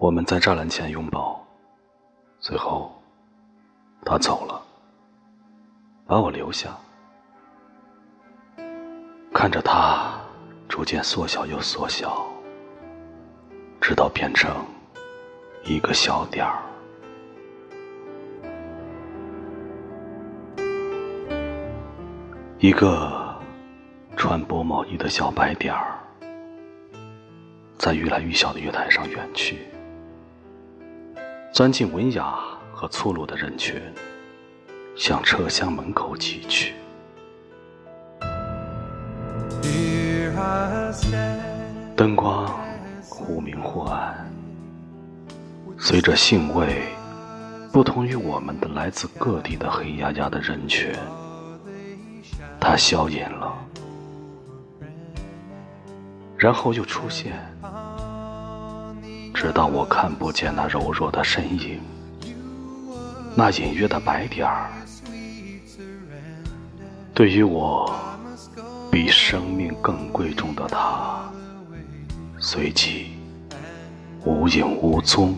我们在栅栏前拥抱，最后他走了，把我留下，看着他逐渐缩小又缩小，直到变成一个小点儿，一个穿薄毛衣的小白点儿，在愈来愈小的月台上远去。钻进文雅和粗鲁的人群，向车厢门口挤去。灯光忽明忽暗，随着兴味不同于我们的来自各地的黑压压的人群，它消隐了，然后又出现。直到我看不见那柔弱的身影，那隐约的白点儿，对于我比生命更贵重的他，随即无影无踪，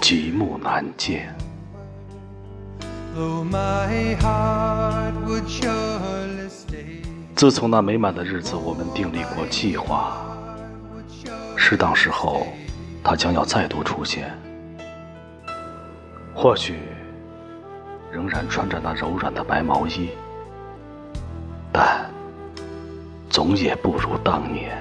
极目难见。自从那美满的日子，我们订立过计划，适当时候。他将要再度出现，或许仍然穿着那柔软的白毛衣，但总也不如当年。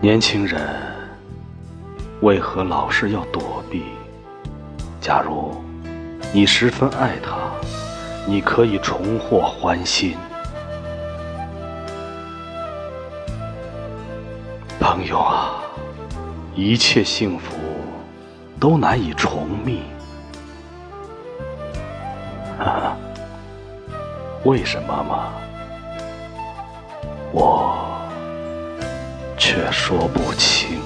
年轻人为何老是要躲避？假如你十分爱他。你可以重获欢心，朋友啊，一切幸福都难以重觅，为什么吗？我却说不清。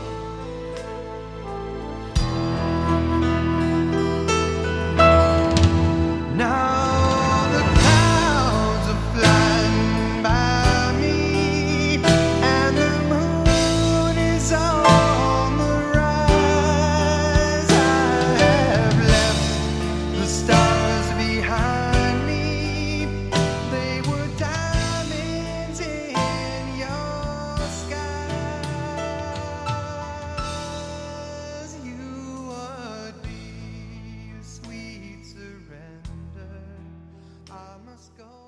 go.